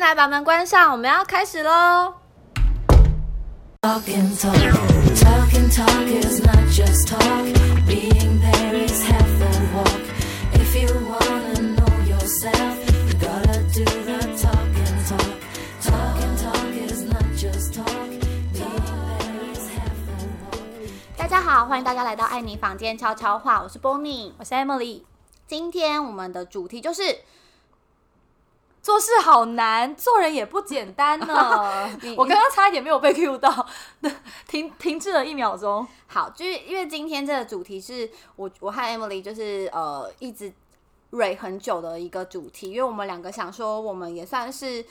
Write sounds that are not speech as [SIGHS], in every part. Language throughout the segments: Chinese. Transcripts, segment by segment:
进来，把门关上，我们要开始喽。Talk and talk, talk and talk is not just talk. Being there is half the walk. If you wanna know yourself, you gotta do the talk and talk. Talk and talk is not just talk. Being there is half the walk. 大家好，欢迎大家来到爱你房间悄悄话，我是 Bonnie。我是 Emily。今天我们的主题就是做事好难，做人也不简单呢。[LAUGHS] 我刚刚差一点没有被 Q 到，[LAUGHS] 停停滞了一秒钟。好，就是因为今天这个主题是我我和 Emily 就是呃一直蕊很久的一个主题，因为我们两个想说，我们也算是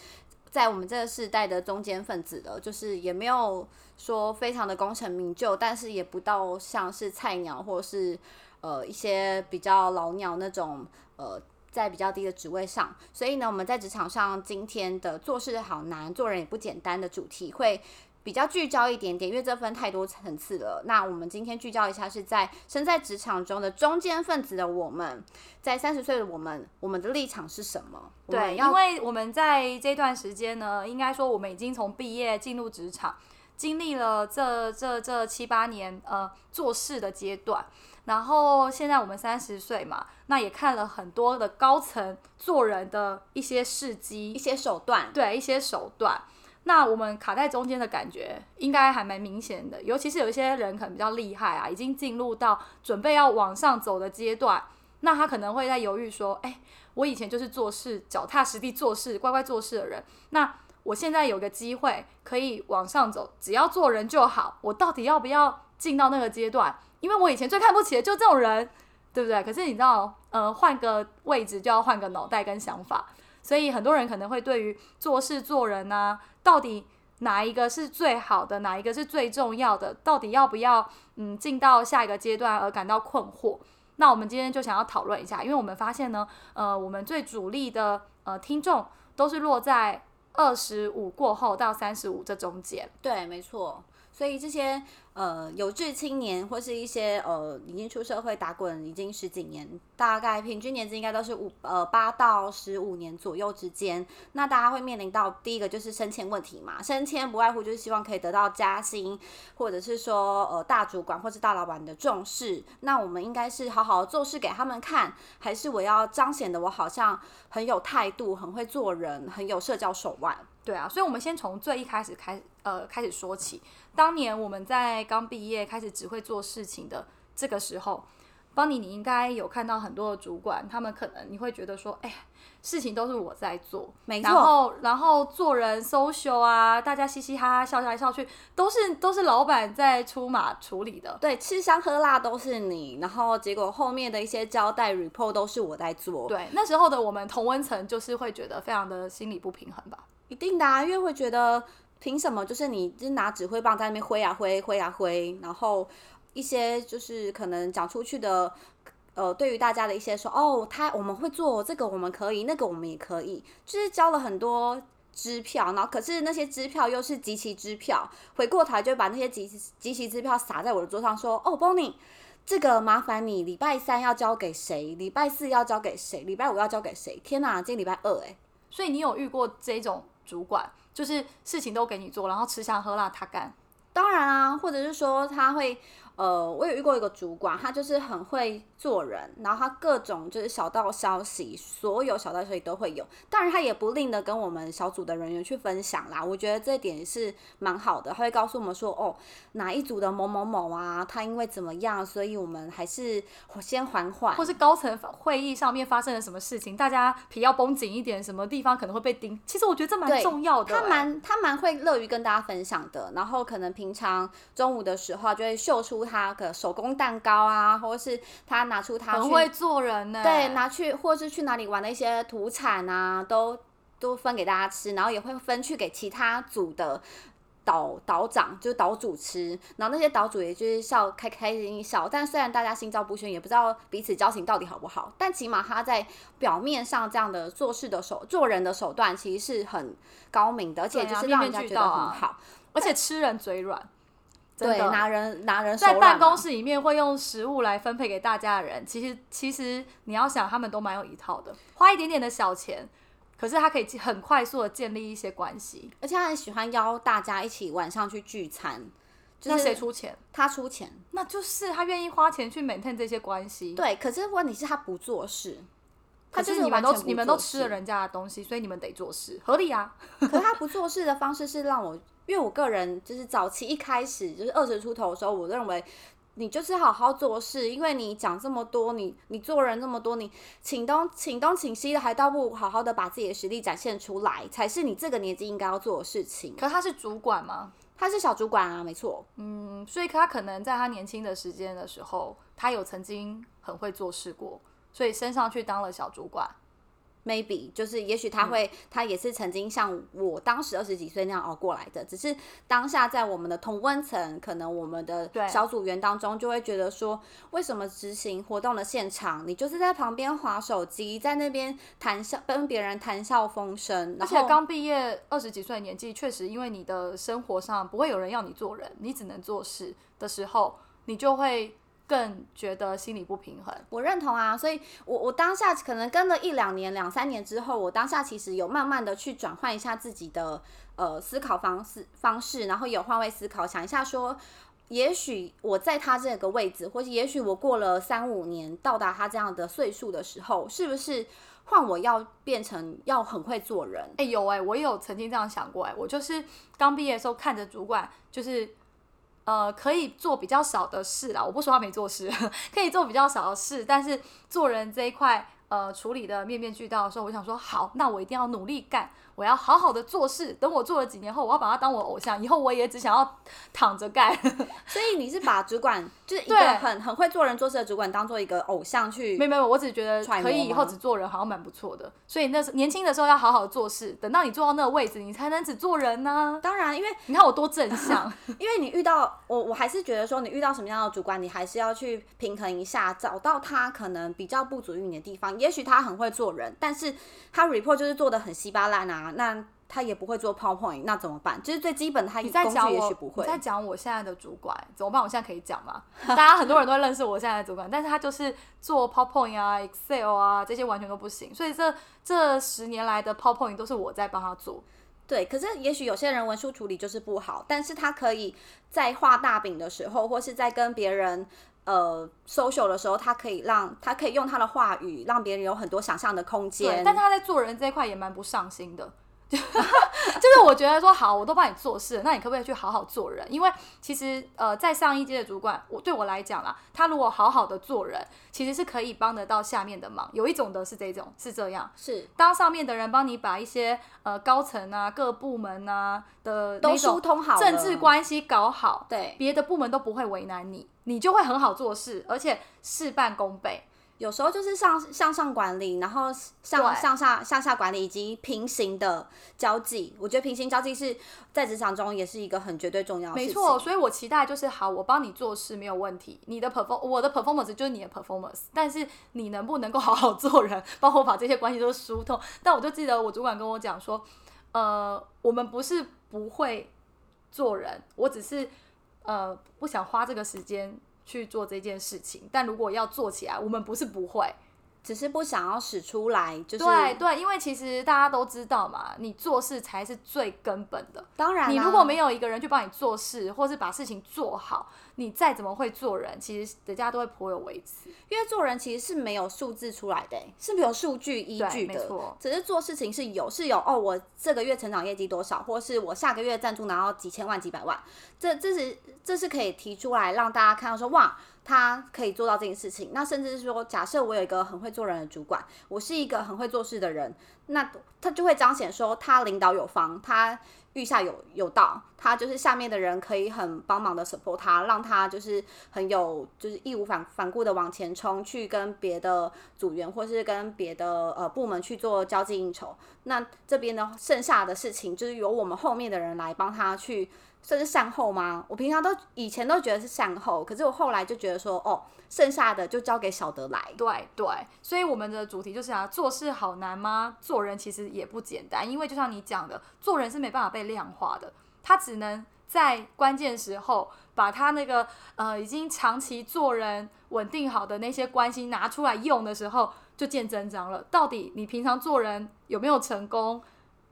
在我们这个世代的中间分子了，就是也没有说非常的功成名就，但是也不到像是菜鸟或是呃一些比较老鸟那种呃。在比较低的职位上，所以呢，我们在职场上今天的做事好难，做人也不简单的主题会比较聚焦一点点，因为这分太多层次了。那我们今天聚焦一下，是在身在职场中的中间分子的我们，在三十岁的我们，我们的立场是什么？对，因为我们在这段时间呢，应该说我们已经从毕业进入职场，经历了这这这七八年呃做事的阶段，然后现在我们三十岁嘛，那也看了很多的高层做人的一些事迹一，些手段，对一些手段。那我们卡在中间的感觉应该还蛮明显的，尤其是有一些人可能比较厉害啊，已经进入到准备要往上走的阶段，那他可能会在犹豫说：“哎、我以前就是做事脚踏实地做事、乖乖做事的人，那我现在有个机会可以往上走，只要做人就好，我到底要不要进到那个阶段？因为我以前最看不起的就是这种人，对不对？可是你知道，呃，换个位置就要换个脑袋跟想法，所以很多人可能会对于做事做人啊，到底哪一个是最好的，哪一个是最重要的，到底要不要嗯进到下一个阶段而感到困惑。那我们今天就想要讨论一下，因为我们发现呢，呃，我们最主力的呃听众都是落在二十五过后到三十五这中间。对，没错。所以这些呃有志青年或是一些呃已经出社会打滚已经十几年，大概平均年资应该都是五呃八到十五年左右之间。那大家会面临到第一个就是升迁问题嘛，升迁不外乎就是希望可以得到加薪，或者是说呃大主管或是大老板的重视。那我们应该是好好做事给他们看，还是我要彰显的我好像很有态度、很会做人、很有社交手腕？对啊，所以我们先从最一开始开呃开始说起。当年我们在刚毕业开始只会做事情的这个时候，邦尼，你应该有看到很多的主管，他们可能你会觉得说，哎，事情都是我在做，没错然后然后做人 social 啊，大家嘻嘻哈哈笑来笑去，都是都是老板在出马处理的。对，吃香喝辣都是你，然后结果后面的一些交代 report 都是我在做。，对，那时候的我们同温层就是会觉得非常的心理不平衡吧。一定的、啊，因为会觉得凭什么就是你就拿指挥棒在那边挥啊挥，挥啊挥，然后一些就是可能讲出去的。呃，对于大家的一些说，哦，他我们会做这个，我们可以，那个我们也可以，就是交了很多支票，然后可是那些支票又是集齐支票，回过头就把那些集集齐支票撒在我的桌上，说，哦，Bonnie，这个麻烦你礼拜三要交给谁，礼拜四要交给谁，礼拜五要交给谁？天哪，今天礼拜二哎、所以你有遇过这种主管，就是事情都给你做，然后吃香喝辣他干。当然啊，或者是说他会，呃，我有遇过一个主管，他就是很会做人，然后他各种就是小道消息，所有小道消息都会有。当然，他也不吝的跟我们小组的人员去分享啦。我觉得这一点是蛮好的，他会告诉我们说，哦，哪一组的某某某啊，他因为怎么样，所以我们还是先缓缓，或是高层会议上面发生了什么事情，大家皮要绷紧一点，什么地方可能会被盯。其实我觉得这蛮重要的、他欸蛮他蛮会乐于跟大家分享的，然后可能平常中午的时候啊就会秀出他的手工蛋糕啊，或者是他拿出他很会做人呢、对拿去或是去哪里玩的一些土产啊，都都分给大家吃，然后也会分去给其他组的。岛岛长就是岛主吃，然后那些岛主也就是笑开开心心笑，但虽然大家心照不宣，也不知道彼此交情到底好不好，但起码他在表面上这样的做事的手做人的手段其实是很高明的，而且就是让人家觉得很好。而且吃人嘴软。真对，拿人拿人在办公室里面会用食物来分配给大家的人，其实其实你要想，他们都蛮有一套的，花一点点的小钱，可是他可以很快速的建立一些关系。而且他很喜欢邀大家一起晚上去聚餐，就那是谁出钱？他出钱，那就是他愿意花钱去 maintain 这些关系。对。可是问题是他不做事，他就是是你们都你们都吃了人家的东西，所以你们得做事，合理啊。[LAUGHS] 可是他不做事的方式是让我，因为我个人就是早期一开始就是二十出头的时候，我认为你就是好好做事，因为你讲这么多，你你做人这么多，你请东请东请西的，还倒不如好好的把自己的实力展现出来，才是你这个年纪应该要做的事情。可他是主管吗？他是小主管啊，没错，嗯，所以他可能在他年轻的时间的时候，他有曾经很会做事过，所以升上去当了小主管。maybe 就是也许他会，他也是曾经像我当时二十几岁那样熬过来的，只是当下在我们的同温层，可能我们的对小组员当中就会觉得说，为什么执行活动的现场，你就是在旁边划手机，在那边谈笑，跟别人谈笑风生，而且刚毕业二十几岁的年纪，确实因为你的生活上不会有人要你做人，你只能做事的时候，你就会更觉得心理不平衡。我认同啊，所以我我当下可能跟了一两年、两三年之后，我当下其实有慢慢的去转换一下自己的呃思考方式方式，然后有换位思考，想一下说，也许我在他这个位置，或者也许我过了三五年到达他这样的岁数的时候，是不是换我要变成要很会做人？哎、有哎、我有曾经这样想过哎、我就是刚毕业的时候看着主管，就是呃可以做比较少的事啦，我不说他没做事，[LAUGHS] 可以做比较少的事，但是做人这一块呃处理的面面俱到的时候，我想说好，那我一定要努力干，我要好好的做事。等我做了几年后，我要把他当我偶像，以后我也只想要躺着干。[LAUGHS] 所以你是把主管就是一个很很会做人做事的主管当做一个偶像去没有没有，我只觉得可以以后只做人好像蛮不错的。所以那时年轻的时候要好好做事，等到你做到那个位置，你才能只做人呢、当然，因为你看我多正向。[LAUGHS] 因为你遇到我，我还是觉得说，你遇到什么样的主管，你还是要去平衡一下，找到他可能比较不足于你的地方。也许他很会做人，但是他 report 就是做的很稀巴烂啊，那他也不会做 PowerPoint，那怎么办？就是最基本的，他你在工具也许不会你。在讲我现在的主管怎么办？我现在可以讲吗？大家很多人都认识我现在的主管，但是他就是做 PowerPoint 啊、Excel 啊这些完全都不行，所以这这十年来的 PowerPoint 都是我在帮他做。对，可是也许有些人文书处理就是不好，但是他可以在画大饼的时候，或是在跟别人呃 social 的时候，他可以让他可以用他的话语，让别人有很多想象的空间。，但他在做人这一块也蛮不上心的。[LAUGHS] 就是我觉得说好，我都帮你做事，那你可不可以去好好做人？因为其实呃，在上一阶的主管，我对我来讲啦，他如果好好的做人，其实是可以帮得到下面的忙。有一种的是这种，是这样，是当上面的人帮你把一些呃高层啊、各部门啊的都疏通好政治关系搞好，对，别的部门都不会为难你，你就会很好做事，而且事半功倍。有时候就是上向上管理，然后向对向下向下管理，以及平行的交际。我觉得平行交际是在职场中也是一个很绝对重要的事情。没错，所以我期待就是好，我帮你做事没有问题，你的 perform 我的 performance 就是你的 performance，但是你能不能够好好做人，帮我把这些关系都疏通？但我就记得我主管跟我讲说，呃，我们不是不会做人，我只是呃不想花这个时间去做这件事情，但如果要做起来，我们不是不会。只是不想要使出来，就是对对，因为其实大家都知道嘛，你做事才是最根本的。当然啦，你如果没有一个人去帮你做事，或是把事情做好，你再怎么会做人，其实人家都会颇有微词。因为做人其实是没有数字出来的、是没有数据依据的没错，只是做事情是有是有哦，我这个月成长业绩多少，或是我下个月赞助拿到几千万几百万，这这是这是可以提出来让大家看到说哇。他可以做到这件事情，那甚至是说，假设我有一个很会做人的主管，我是一个很会做事的人，那他就会彰显说他领导有方，他御下有有道，他就是下面的人可以很帮忙的 support 他，让他就是很有就是义无反反顾的往前冲，去跟别的组员或是跟别的呃部门去做交际应酬。那这边呢，剩下的事情就是由我们后面的人来帮他去。算是善后吗？我平常都以前都觉得是善后，可是我后来就觉得说，哦，剩下的就交给小德来。对对，所以我们的主题就是啊，做事好难吗？做人其实也不简单，因为就像你讲的，做人是没办法被量化的，他只能在关键时候把他那个呃已经长期做人稳定好的那些关系拿出来用的时候，就见真章了。到底你平常做人有没有成功，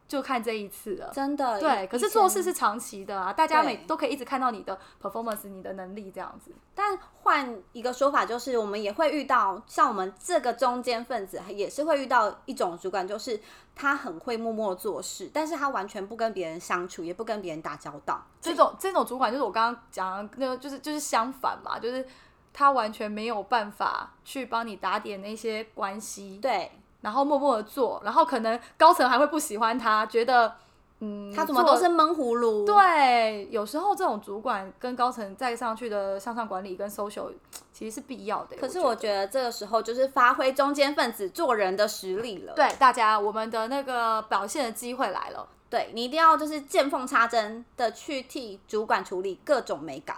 就看这一次了。真的对，可是做事是长期的啊，大家每都可以一直看到你的 performance，你的能力这样子。但换一个说法，就是我们也会遇到像我们这个中间分子，也是会遇到一种主管，就是他很会默默做事，但是他完全不跟别人相处，也不跟别人打交道。这种这种主管就是我刚刚讲的那个，就是就是相反嘛，就是他完全没有办法去帮你打点那些关系，对然后默默的做，然后可能高层还会不喜欢他，觉得嗯，他怎么都是闷葫芦。对，有时候这种主管跟高层再上去的向上管理跟 social 其实是必要的。可是我觉得这个时候就是发挥中间分子做人的实力了。对大家，我们的那个表现的机会来了。对你一定要就是见缝插针的去替主管处理各种美感，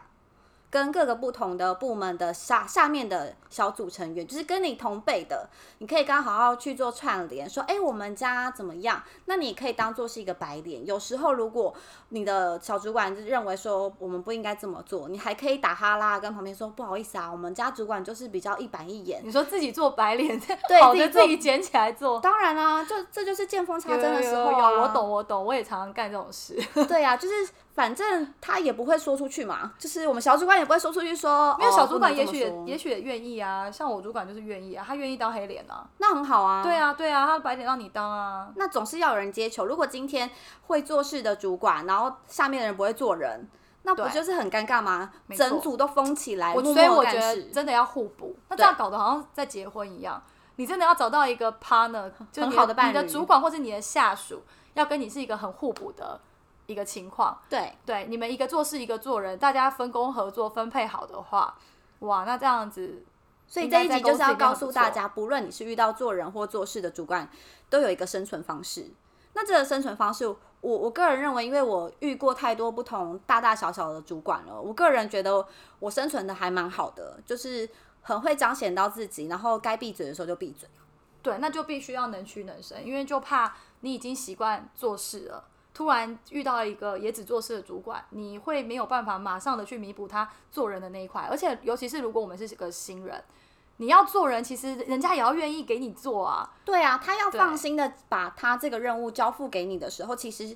跟各个不同的部门的下下面的小组成员，就是跟你同辈的，你可以刚好好去做串联，说，哎、我们家怎么样？那你可以当做是一个白脸。有时候如果你的小主管就认为说我们不应该这么做，你还可以打哈拉跟旁边说，不好意思啊，我们家主管就是比较一板一眼。你说自己做白脸，对 [LAUGHS] 好的自己捡起来做。当然啦、就这就是见缝插针的时候、有有啊、有我懂我懂，我也常常干这种事。对呀、就是反正他也不会说出去嘛，就是我们小主管也不会说出去说，因为小主管哦也许也许也愿意啊，像我主管就是愿意啊，他愿意当黑脸啊。那很好啊。对，啊对啊，他白脸让你当啊。那总是要有人接球。如果今天会做事的主管，然后下面的人不会做人，那不就是很尴尬吗？整组都封起来，我所以我觉得真的要互补，那这样搞得好像在结婚一样。你真的要找到一个 partner，就很你好的伴侣你的主管或者你的下属，要跟你是一个很互补的一个情况。对对，你们一个做事一个做人，大家分工合作分配好的话，哇，那这样子，所以这一集就是要告诉大家，不论你是遇到做人或做事的主管，都有一个生存方式。那这个生存方式，我我个人认为，因为我遇过太多不同大大小小的主管了，我个人觉得我生存的还蛮好的，就是很会彰显到自己，然后该闭嘴的时候就闭嘴。对，那就必须要能屈能伸，因为就怕你已经习惯做事了，突然遇到一个也只做事的主管，你会没有办法马上的去弥补他做人的那一块，而且尤其是如果我们是个新人，你要做人，其实人家也要愿意给你做啊。对啊，他要放心的把他这个任务交付给你的时候，其实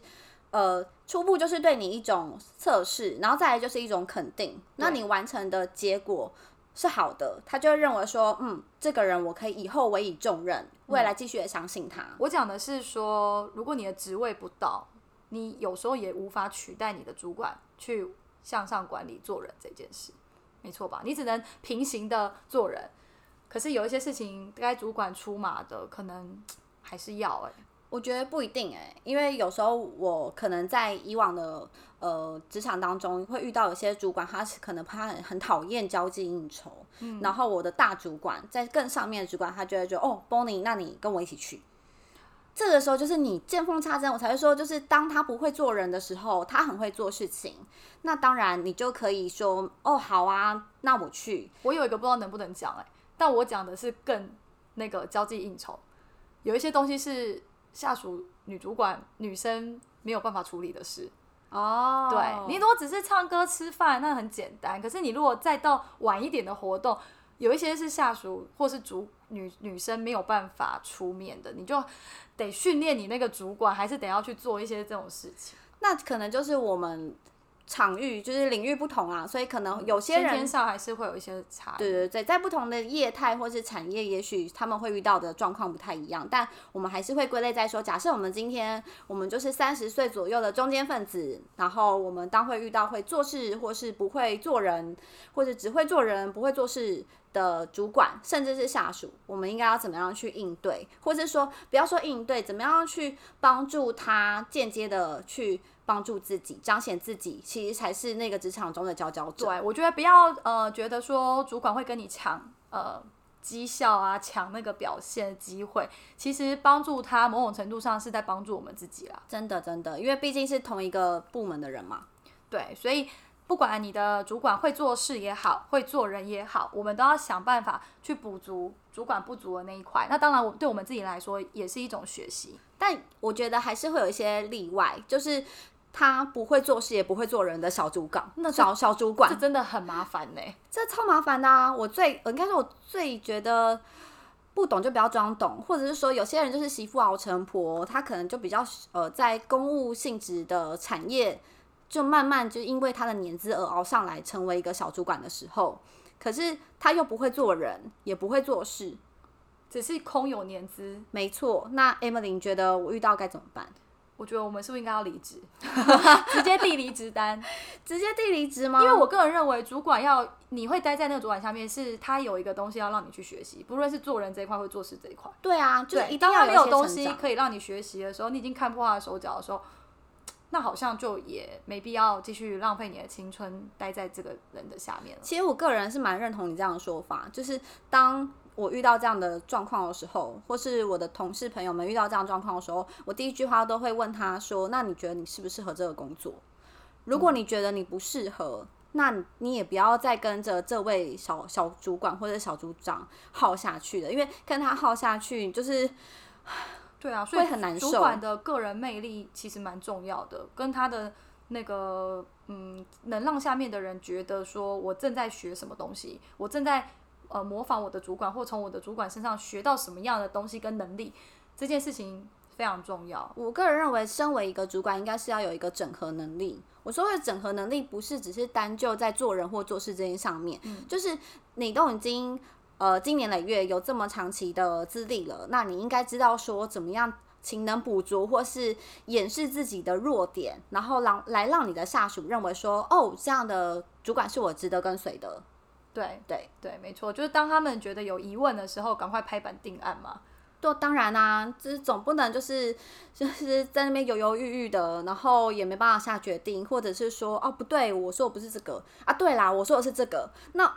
呃初步就是对你一种测试，然后再来就是一种肯定。那你完成的结果是好的，他就会认为说，嗯，这个人我可以以后委以重任，未来继续的相信他。我讲的是说，如果你的职位不到，你有时候也无法取代你的主管去向上管理做人这件事，没错吧？你只能平行的做人，可是有一些事情该主管出马的，可能还是要哎、我觉得不一定哎、因为有时候我可能在以往的呃职场当中会遇到有些主管，他是可能他很很讨厌交际应酬，然后我的大主管在更上面的主管，他就会觉得哦，Bonnie，那你跟我一起去。这个时候就是你见缝插针，我才会说，就是当他不会做人的时候，他很会做事情。那当然，你就可以说，哦，好啊，那我去。我有一个不知道能不能讲哎、但我讲的是更那个交际应酬，有一些东西是下属女主管女生没有办法处理的事。哦对你如果只是唱歌吃饭，那很简单。可是你如果再到晚一点的活动，有一些是下属或是主女女生没有办法出面的，你就得训练你那个主管，还是得要去做一些这种事情。那可能就是我们场域就是领域不同啊，所以可能有些人天上还是会有一些差异。对对对，在不同的业态或是产业，也许他们会遇到的状况不太一样，但我们还是会归类在说，假设我们今天我们就是三十岁左右的中间分子，然后我们当会遇到会做事或是不会做人，或者只会做人不会做事的主管，甚至是下属，我们应该要怎么样去应对，或是说不要说应对，怎么样去帮助他间接的去帮助自己，彰显自己，其实才是那个职场中的佼佼者。对，我觉得不要呃觉得说主管会跟你抢呃绩效啊，抢那个表现机会，其实帮助他某种程度上是在帮助我们自己啦。真的真的，因为毕竟是同一个部门的人嘛。对，所以不管你的主管会做事也好，会做人也好，我们都要想办法去补足主管不足的那一块。那当然，我对我们自己来说也是一种学习。但我觉得还是会有一些例外，就是他不会做事也不会做人的小主管，那这小小主管这，真的很麻烦呢、这超麻烦的啊！我最我应该说，我最觉得不懂就不要装懂，或者是说有些人就是媳妇熬成婆，他可能就比较呃在公务性质的产业，就慢慢就因为他的年资而熬上来，成为一个小主管的时候，可是他又不会做人，也不会做事。只是空有年资，没错，那 Emily 你觉得我遇到该怎么办？我觉得我们是不是应该要离职，[LAUGHS] 直接递离职单？[LAUGHS] 直接递离职吗？因为我个人认为，主管要你会待在那个主管下面，是他有一个东西要让你去学习，不论是做人这一块或做事这一块。对啊，就是，一定要有有东西可以让你学习的时候，你已经看破他的手脚的时候，那好像就也没必要继续浪费你的青春待在这个人的下面了。其实我个人是蛮认同你这样的说法，就是当我遇到这样的状况的时候，或是我的同事朋友们遇到这样状况的时候，我第一句话都会问他说：“那你觉得你适不适合这个工作？如果你觉得你不适合，那你你也不要再跟着这位小小主管或者小组长耗下去了，因为跟他耗下去就是 [SIGHS] 对啊，所以会很难受主管的个人魅力其实蛮重要的，跟他的那个嗯，能让下面的人觉得说我正在学什么东西，我正在呃模仿我的主管，或从我的主管身上学到什么样的东西跟能力，这件事情非常重要。我个人认为，身为一个主管，应该是要有一个整合能力。我说的整合能力，不是只是单就在做人或做事这件上面，就是你都已经呃经年累月有这么长期的资历了，那你应该知道说怎么样勤能补拙，或是掩饰自己的弱点，然后让来让你的下属认为说，哦，这样的主管是我值得跟随的。对。对对，没错，就是当他们觉得有疑问的时候，赶快拍板定案嘛。对，当然啦、就是总不能就是 [LAUGHS] 就是在那边犹犹豫豫的，然后也没办法下决定，或者是说哦不对，我说我不是这个。啊，对啦，我说的是这个，那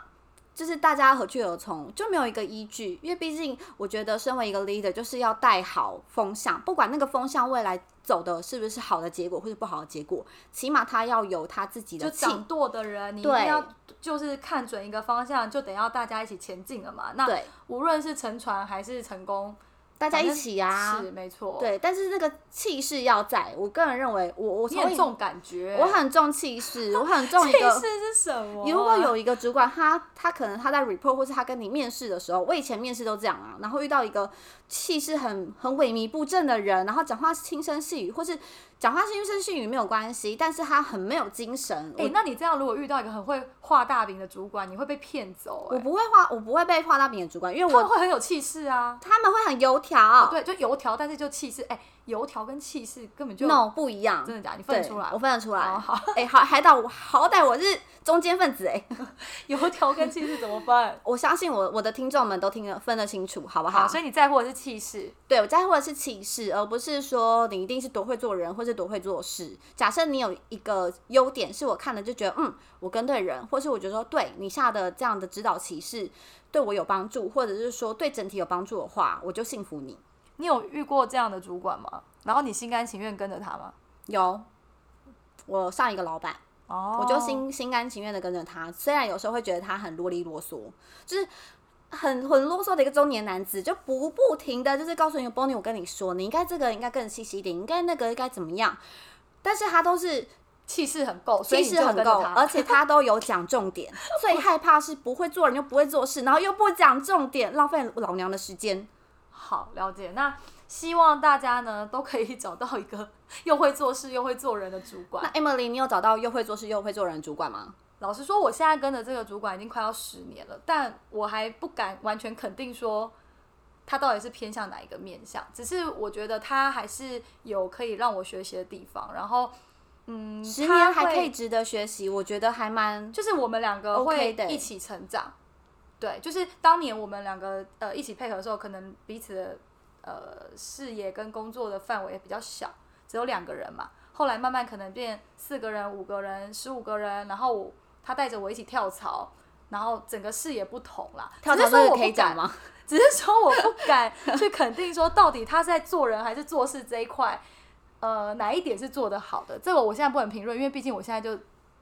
就是大家何去何从，就没有一个依据，因为毕竟我觉得身为一个 leader，就是要带好风向，不管那个风向未来走的是不是好的结果或者不好的结果，起码他要有他自己的就掌舵的人，你一定要就是看准一个方向，就得要大家一起前进了嘛。那对无论是沉船还是成功，大家一起啊，是没错。，对，但是那个气势要在，我个人认为，我我很重感觉，我很重气势，我很 [LAUGHS] 重一气个势是什么啊？如果有一个主管，他他可能他在 report 或是他跟你面试的时候，我以前面试都这样啊，然后遇到一个气势很很萎靡不振的人，然后讲话轻声细语，或是讲话轻声细语没有关系，但是他很没有精神。哎、我那你这样如果遇到一个很会画大饼的主管，你会被骗走、欸，我不会画，我不会被画大饼的主管，因为他们我会很有气势啊。他们会很油条，对，就油条，但是就气势，哎、油条跟气势根本就，no 不一样，真的假的？你分得出来？我分得出来。哦好，哎、好，海岛我好歹我是中间分子哎、[LAUGHS] 油条跟气势怎么分？[LAUGHS] 我相信我我的听众们都听得分得清楚，好不好，所以你在乎的是气势。对我在乎的是气势，而不是说你一定是多会做人或是多会做事。假设你有一个优点是我看了就觉得，嗯，我跟对人，或是我觉得说对你下的这样的指导歧视对我有帮助，或者是说对整体有帮助的话，我就信服你。你有遇过这样的主管吗？然后你心甘情愿跟着他吗？有，我上一个老板，哦我就心心甘情愿的跟着他，虽然有时候会觉得他很啰里啰嗦，就是。很很啰嗦的一个中年男子，就不不停的就是告诉你，Bonnie，我跟你说，你应该这个应该更细心一点，应该那个应该怎么样，但是他都是气势很够，所以气势很够，而且他都有讲重点。最害怕是不会做人又不会做事，然后又不讲重点，浪费老娘的时间。好了解。那希望大家呢都可以找到一个 [LAUGHS] 又会做事又会做人的主管那。Emily，你有找到又会做事又会做人的主管吗？老实说，我现在跟的这个主管已经快要十年了，但我还不敢完全肯定说他到底是偏向哪一个面向。只是我觉得他还是有可以让我学习的地方。然后，嗯，十他还可以值得学习，我觉得还蛮就是我们两个会一起成长。对，就是当年我们两个呃一起配合的时候，可能彼此的呃视野跟工作的范围也比较小，只有两个人嘛。后来慢慢可能变四个人、五个人、十五个人，然后我他带着我一起跳槽，然后整个视野不同啦。跳槽这个可以讲吗？[LAUGHS] 只是说我不敢去肯定说到底他是在做人还是做事这一块，呃，哪一点是做得好的？这个我现在不能评论，因为毕竟我现在就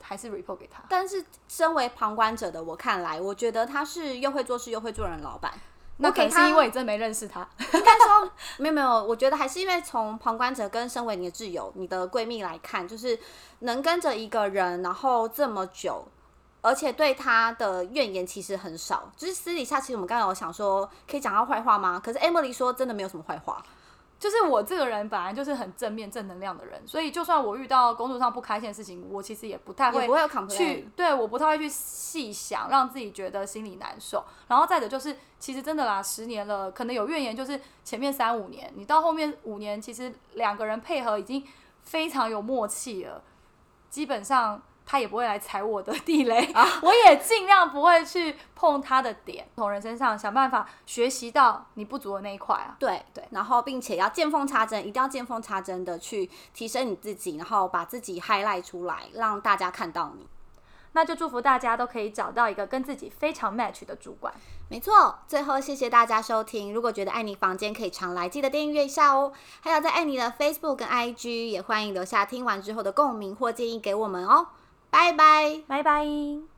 还是 report 给他。但是身为旁观者的我看来，我觉得他是又会做事又会做人的老板。那可能是因为你真的没认识他。[LAUGHS] 应该说没有没有，我觉得还是因为从旁观者跟身为你的挚友、你的闺蜜来看，就是能跟着一个人，然后这么久。而且对他的怨言其实很少，就是私底下其实我们刚刚有想说可以讲他坏话吗？可是 Emily 说真的没有什么坏话，就是我这个人本来就是很正面、正能量的人，所以就算我遇到工作上不开心的事情，我其实也不太会去，对，我不太会去细想，让自己觉得心里难受。然后再者就是，其实真的啦，十年了，可能有怨言，就是前面三五年，你到后面五年，其实两个人配合已经非常有默契了，基本上。他也不会来踩我的地雷，啊 [LAUGHS] 我也尽量不会去碰他的点，从人身上想办法学习到你不足的那一块啊。对对，然后并且要见缝插针，一定要见缝插针的去提升你自己，然后把自己 highlight 出来，让大家看到你。那就祝福大家都可以找到一个跟自己非常 match 的主管。没错，最后谢谢大家收听。如果觉得爱你房间可以常来，记得订阅一下哦。还有在爱你的 Facebook 跟 IG，也欢迎留下听完之后的共鸣或建议给我们哦。拜拜，拜拜。